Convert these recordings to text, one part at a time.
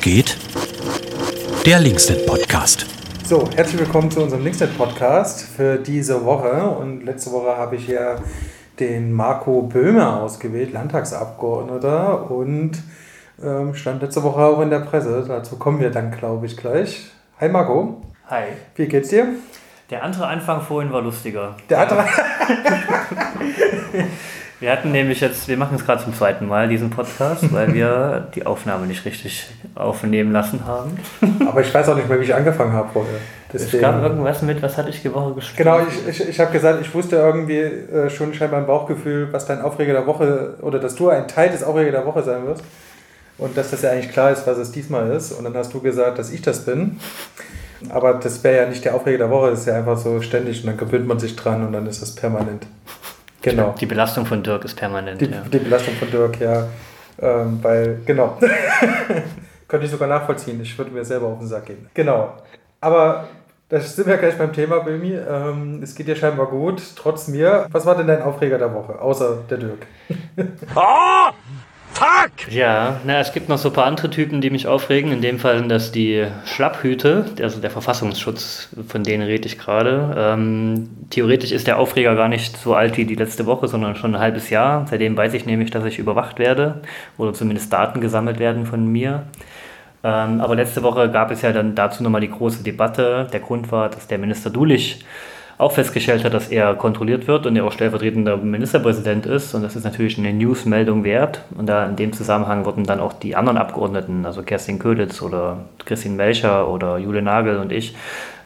Geht? Der Linksnet Podcast. So, herzlich willkommen zu unserem Linksnet Podcast für diese Woche. Und letzte Woche habe ich ja den Marco Böhmer ausgewählt, Landtagsabgeordneter, und ähm, stand letzte Woche auch in der Presse. Dazu kommen wir dann, glaube ich, gleich. Hi Marco. Hi. Wie geht's dir? Der andere Anfang vorhin war lustiger. Der andere. Wir hatten nämlich jetzt, wir machen es gerade zum zweiten Mal, diesen Podcast, weil wir die Aufnahme nicht richtig aufnehmen lassen haben. Aber ich weiß auch nicht mehr, wie ich angefangen habe vorher. Deswegen. Es gab irgendwas mit, was hatte ich die Woche gespielt? Genau, ich, ich, ich habe gesagt, ich wusste irgendwie äh, schon scheinbar im Bauchgefühl, was dein Aufreger der Woche oder dass du ein Teil des Aufreger der Woche sein wirst. Und dass das ja eigentlich klar ist, was es diesmal ist. Und dann hast du gesagt, dass ich das bin. Aber das wäre ja nicht der Aufreger der Woche, das ist ja einfach so ständig und dann gewöhnt man sich dran und dann ist das permanent. Genau. Die Belastung von Dirk ist permanent. Die, ja. die Belastung von Dirk, ja. Ähm, weil, genau. Könnte ich sogar nachvollziehen. Ich würde mir selber auf den Sack gehen. Genau. Aber das sind wir gleich beim Thema, Bömi. Ähm, es geht dir scheinbar gut, trotz mir. Was war denn dein Aufreger der Woche, außer der Dirk? oh! Fuck! Ja, na, es gibt noch so ein paar andere Typen, die mich aufregen. In dem Fall sind das die Schlapphüte, also der Verfassungsschutz, von denen rede ich gerade. Ähm, theoretisch ist der Aufreger gar nicht so alt wie die letzte Woche, sondern schon ein halbes Jahr. Seitdem weiß ich nämlich, dass ich überwacht werde oder zumindest Daten gesammelt werden von mir. Ähm, aber letzte Woche gab es ja dann dazu nochmal die große Debatte. Der Grund war, dass der Minister Dulich auch festgestellt hat, dass er kontrolliert wird und er auch stellvertretender Ministerpräsident ist. Und das ist natürlich eine Newsmeldung wert. Und da in dem Zusammenhang wurden dann auch die anderen Abgeordneten, also Kerstin Köditz oder Christine Melcher oder Jule Nagel und ich,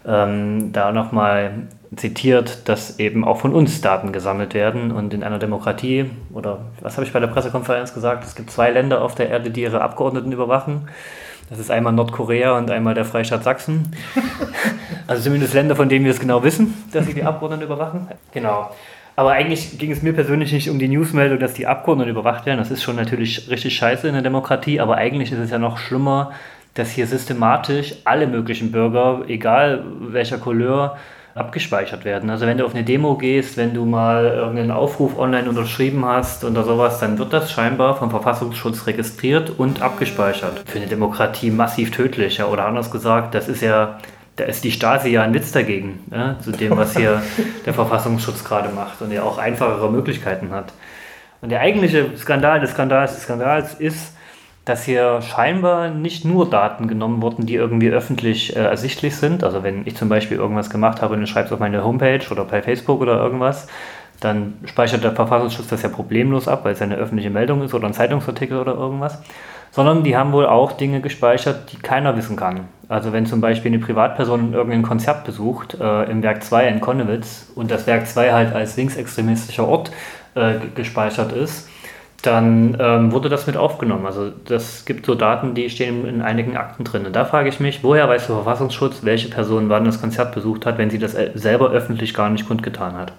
ähm, da nochmal zitiert, dass eben auch von uns Daten gesammelt werden. Und in einer Demokratie, oder was habe ich bei der Pressekonferenz gesagt, es gibt zwei Länder auf der Erde, die ihre Abgeordneten überwachen. Das ist einmal Nordkorea und einmal der Freistaat Sachsen. Also zumindest Länder, von denen wir es genau wissen, dass sie die Abgeordneten überwachen. Genau. Aber eigentlich ging es mir persönlich nicht um die Newsmeldung, dass die Abgeordneten überwacht werden. Das ist schon natürlich richtig scheiße in der Demokratie, aber eigentlich ist es ja noch schlimmer, dass hier systematisch alle möglichen Bürger, egal welcher Couleur, abgespeichert werden. Also wenn du auf eine Demo gehst, wenn du mal irgendeinen Aufruf online unterschrieben hast oder sowas, dann wird das scheinbar vom Verfassungsschutz registriert und abgespeichert. Für eine Demokratie massiv tödlich. Ja? Oder anders gesagt, das ist ja, da ist die Stasi ja ein Witz dagegen, ja? zu dem, was hier der Verfassungsschutz gerade macht und der auch einfachere Möglichkeiten hat. Und der eigentliche Skandal des Skandals des Skandals ist, dass hier scheinbar nicht nur Daten genommen wurden, die irgendwie öffentlich äh, ersichtlich sind. Also wenn ich zum Beispiel irgendwas gemacht habe und ich schreibe es auf meine Homepage oder bei Facebook oder irgendwas, dann speichert der Verfassungsschutz das ja problemlos ab, weil es eine öffentliche Meldung ist oder ein Zeitungsartikel oder irgendwas. Sondern die haben wohl auch Dinge gespeichert, die keiner wissen kann. Also wenn zum Beispiel eine Privatperson irgendein Konzert besucht äh, im Werk 2 in Konnewitz und das Werk 2 halt als linksextremistischer Ort äh, gespeichert ist, dann ähm, wurde das mit aufgenommen. Also das gibt so Daten, die stehen in einigen Akten drin. Und da frage ich mich, woher weiß der Verfassungsschutz, welche Person wann das Konzert besucht hat, wenn sie das äh, selber öffentlich gar nicht kundgetan hat.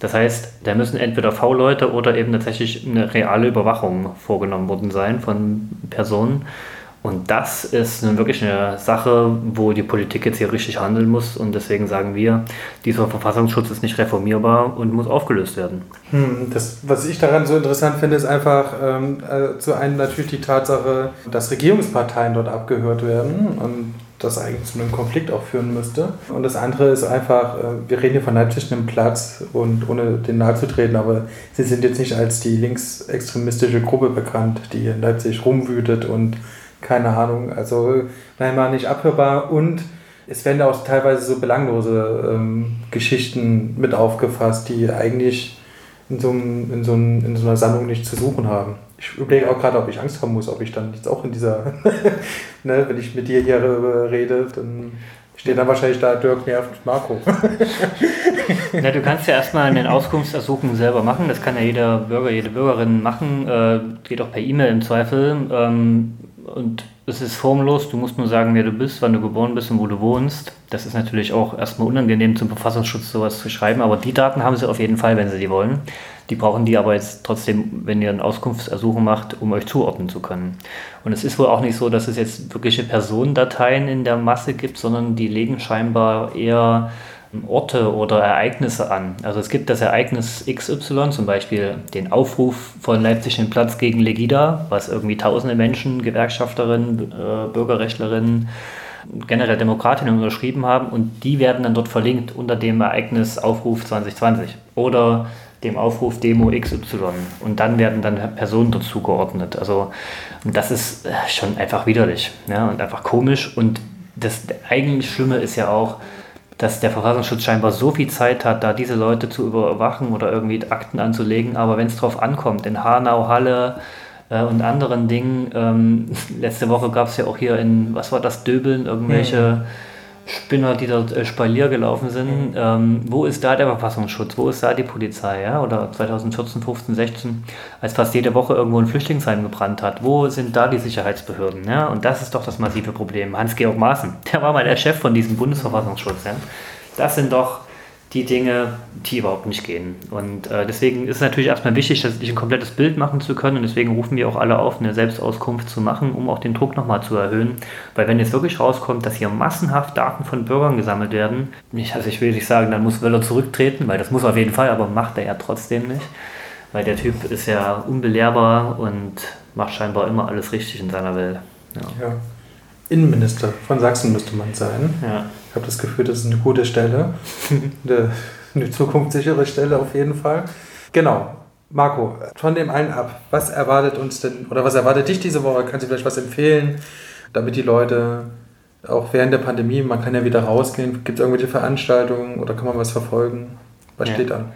Das heißt, da müssen entweder V-Leute oder eben tatsächlich eine reale Überwachung vorgenommen worden sein von Personen. Und das ist eine, wirklich eine Sache, wo die Politik jetzt hier richtig handeln muss. Und deswegen sagen wir, dieser Verfassungsschutz ist nicht reformierbar und muss aufgelöst werden. Hm, das, was ich daran so interessant finde, ist einfach ähm, äh, zu einem natürlich die Tatsache, dass Regierungsparteien dort abgehört werden und das eigentlich zu einem Konflikt auch führen müsste. Und das andere ist einfach, äh, wir reden hier von Leipzig einem Platz und ohne den nahe zu treten, aber sie sind jetzt nicht als die linksextremistische Gruppe bekannt, die in Leipzig rumwütet und keine Ahnung, also manchmal nicht abhörbar und es werden auch teilweise so belanglose ähm, Geschichten mit aufgefasst, die eigentlich in so, in, so in so einer Sammlung nicht zu suchen haben. Ich überlege auch gerade, ob ich Angst haben muss, ob ich dann jetzt auch in dieser, ne, wenn ich mit dir hier rede, dann steht dann wahrscheinlich da Dirk nervt Marco. Na, du kannst ja erstmal einen Auskunftsersuchen selber machen, das kann ja jeder Bürger, jede Bürgerin machen, äh, geht auch per E-Mail im Zweifel. Ähm, und es ist formlos, du musst nur sagen, wer du bist, wann du geboren bist und wo du wohnst. Das ist natürlich auch erstmal unangenehm zum Verfassungsschutz sowas zu schreiben, aber die Daten haben sie auf jeden Fall, wenn sie die wollen. Die brauchen die aber jetzt trotzdem, wenn ihr ein Auskunftsersuchen macht, um euch zuordnen zu können. Und es ist wohl auch nicht so, dass es jetzt wirkliche Personendateien in der Masse gibt, sondern die legen scheinbar eher Orte oder Ereignisse an. Also es gibt das Ereignis XY, zum Beispiel den Aufruf von Leipzig den Platz gegen Legida, was irgendwie tausende Menschen, Gewerkschafterinnen, äh, Bürgerrechtlerinnen, generell Demokratinnen unterschrieben haben und die werden dann dort verlinkt unter dem Ereignis Aufruf 2020 oder dem Aufruf Demo XY und dann werden dann Personen dazu geordnet. Also das ist äh, schon einfach widerlich ja, und einfach komisch und das eigentlich Schlimme ist ja auch, dass der Verfassungsschutz scheinbar so viel Zeit hat, da diese Leute zu überwachen oder irgendwie Akten anzulegen, aber wenn es drauf ankommt, in Hanau, Halle, äh, und anderen Dingen. Ähm, letzte Woche gab es ja auch hier in, was war das, Döbeln, irgendwelche mhm. Spinner, die dort äh, Spalier gelaufen sind. Mhm. Ähm, wo ist da der Verfassungsschutz? Wo ist da die Polizei? Ja? Oder 2014, 15, 16, als fast jede Woche irgendwo ein Flüchtlingsheim gebrannt hat. Wo sind da die Sicherheitsbehörden? Ja? Und das ist doch das massive Problem. Hans-Georg Maaßen, der war mal der Chef von diesem Bundesverfassungsschutz. Ja? Das sind doch die Dinge, die überhaupt nicht gehen. Und äh, deswegen ist es natürlich erstmal wichtig, sich ein komplettes Bild machen zu können. Und deswegen rufen wir auch alle auf, eine Selbstauskunft zu machen, um auch den Druck nochmal zu erhöhen. Weil wenn jetzt wirklich rauskommt, dass hier massenhaft Daten von Bürgern gesammelt werden, nicht, also ich will nicht sagen, dann muss Wöller zurücktreten, weil das muss auf jeden Fall, aber macht er ja trotzdem nicht. Weil der Typ ist ja unbelehrbar und macht scheinbar immer alles richtig in seiner Welt. Ja. ja. Innenminister von Sachsen müsste man sein. Ja. Ich habe das Gefühl, das ist eine gute Stelle. eine, eine zukunftssichere Stelle auf jeden Fall. Genau. Marco, von dem einen ab, was erwartet uns denn, oder was erwartet dich diese Woche? Kannst du vielleicht was empfehlen, damit die Leute auch während der Pandemie, man kann ja wieder rausgehen, gibt es irgendwelche Veranstaltungen oder kann man was verfolgen? Was ja. steht an?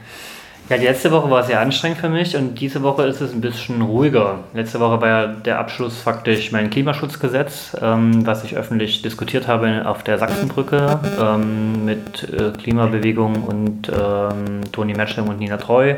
Ja, die letzte Woche war sehr anstrengend für mich und diese Woche ist es ein bisschen ruhiger. Letzte Woche war ja der Abschluss faktisch mein Klimaschutzgesetz, ähm, was ich öffentlich diskutiert habe auf der Sachsenbrücke ähm, mit äh, Klimabewegung und ähm, Toni Metschling und Nina Treu.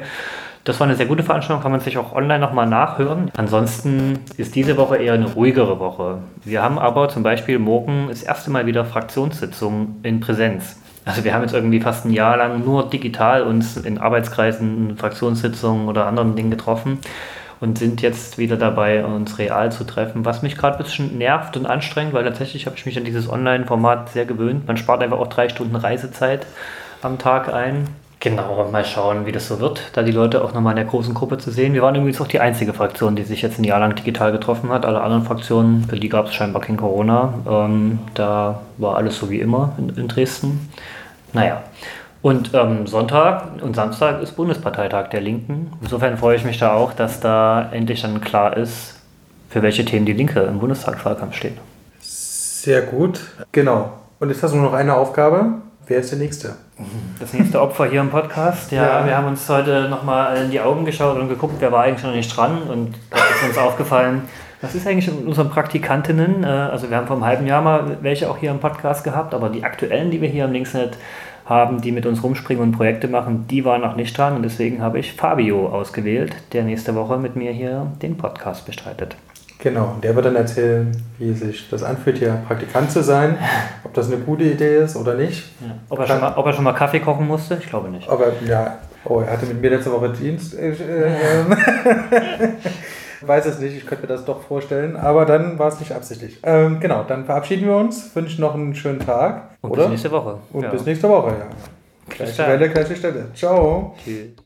Das war eine sehr gute Veranstaltung, kann man sich auch online nochmal nachhören. Ansonsten ist diese Woche eher eine ruhigere Woche. Wir haben aber zum Beispiel morgen das erste Mal wieder Fraktionssitzungen in Präsenz. Also wir haben jetzt irgendwie fast ein Jahr lang nur digital uns in Arbeitskreisen, Fraktionssitzungen oder anderen Dingen getroffen und sind jetzt wieder dabei, uns real zu treffen, was mich gerade ein bisschen nervt und anstrengt, weil tatsächlich habe ich mich an dieses Online-Format sehr gewöhnt. Man spart einfach auch drei Stunden Reisezeit am Tag ein. Genau, mal schauen, wie das so wird, da die Leute auch nochmal in der großen Gruppe zu sehen. Wir waren übrigens auch die einzige Fraktion, die sich jetzt ein Jahr lang digital getroffen hat. Alle anderen Fraktionen, für die gab es scheinbar kein Corona. Ähm, da war alles so wie immer in, in Dresden. Naja. Und ähm, Sonntag und Samstag ist Bundesparteitag der Linken. Insofern freue ich mich da auch, dass da endlich dann klar ist, für welche Themen die Linke im Bundestagswahlkampf steht. Sehr gut. Genau. Und jetzt hast du nur noch eine Aufgabe. Wer ist der Nächste? Das nächste Opfer hier im Podcast. Ja, ja. wir haben uns heute nochmal in die Augen geschaut und geguckt, wer war eigentlich noch nicht dran. Und da ist uns aufgefallen, was ist eigentlich mit unseren Praktikantinnen? Äh, also wir haben vor einem halben Jahr mal welche auch hier im Podcast gehabt, aber die aktuellen, die wir hier im Linksnet haben, die mit uns rumspringen und Projekte machen, die waren noch nicht dran und deswegen habe ich Fabio ausgewählt, der nächste Woche mit mir hier den Podcast bestreitet. Genau, der wird dann erzählen, wie sich das anfühlt, hier Praktikant zu sein, ob das eine gute Idee ist oder nicht. Ja. Ob, er schon mal, ob er schon mal Kaffee kochen musste? Ich glaube nicht. Aber ja, oh, er hatte mit mir letzte Woche Dienst. Äh, äh, weiß es nicht, ich könnte mir das doch vorstellen, aber dann war es nicht absichtlich. Ähm, genau, dann verabschieden wir uns, wünschen noch einen schönen Tag. Und oder? bis nächste Woche. Und ja. bis nächste Woche, ja. Gleiche Welle, gleiche Stelle. Ciao. Tschüss.